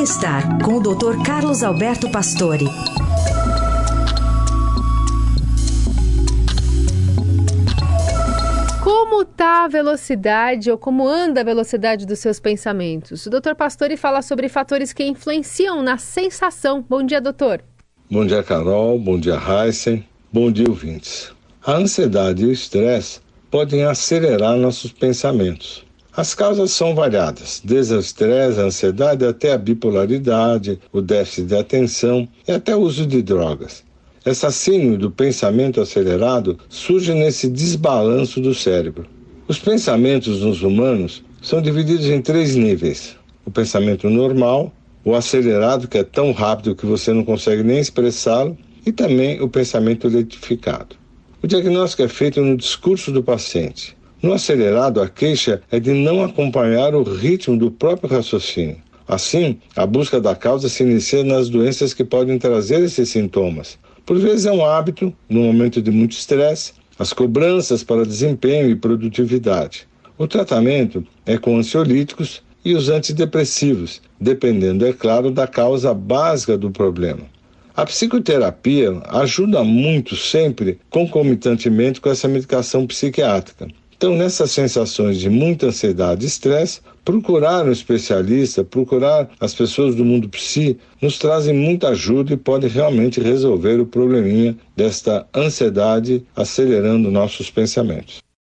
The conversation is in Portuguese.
Bem-estar com o Dr. Carlos Alberto Pastore. Como está a velocidade ou como anda a velocidade dos seus pensamentos? O Dr. Pastore fala sobre fatores que influenciam na sensação. Bom dia, doutor. Bom dia, Carol. Bom dia, Heisen. Bom dia, ouvintes. A ansiedade e o estresse podem acelerar nossos pensamentos. As causas são variadas, desde o estresse, a ansiedade até a bipolaridade, o déficit de atenção e até o uso de drogas. Essa síndrome do pensamento acelerado surge nesse desbalanço do cérebro. Os pensamentos nos humanos são divididos em três níveis: o pensamento normal, o acelerado, que é tão rápido que você não consegue nem expressá-lo, e também o pensamento lentificado. O diagnóstico é feito no discurso do paciente. No acelerado, a queixa é de não acompanhar o ritmo do próprio raciocínio. Assim, a busca da causa se inicia nas doenças que podem trazer esses sintomas. Por vezes é um hábito, no momento de muito estresse, as cobranças para desempenho e produtividade. O tratamento é com ansiolíticos e os antidepressivos, dependendo, é claro, da causa básica do problema. A psicoterapia ajuda muito sempre concomitantemente com essa medicação psiquiátrica. Então, nessas sensações de muita ansiedade e estresse, procurar um especialista, procurar as pessoas do mundo psi, nos trazem muita ajuda e podem realmente resolver o probleminha desta ansiedade acelerando nossos pensamentos.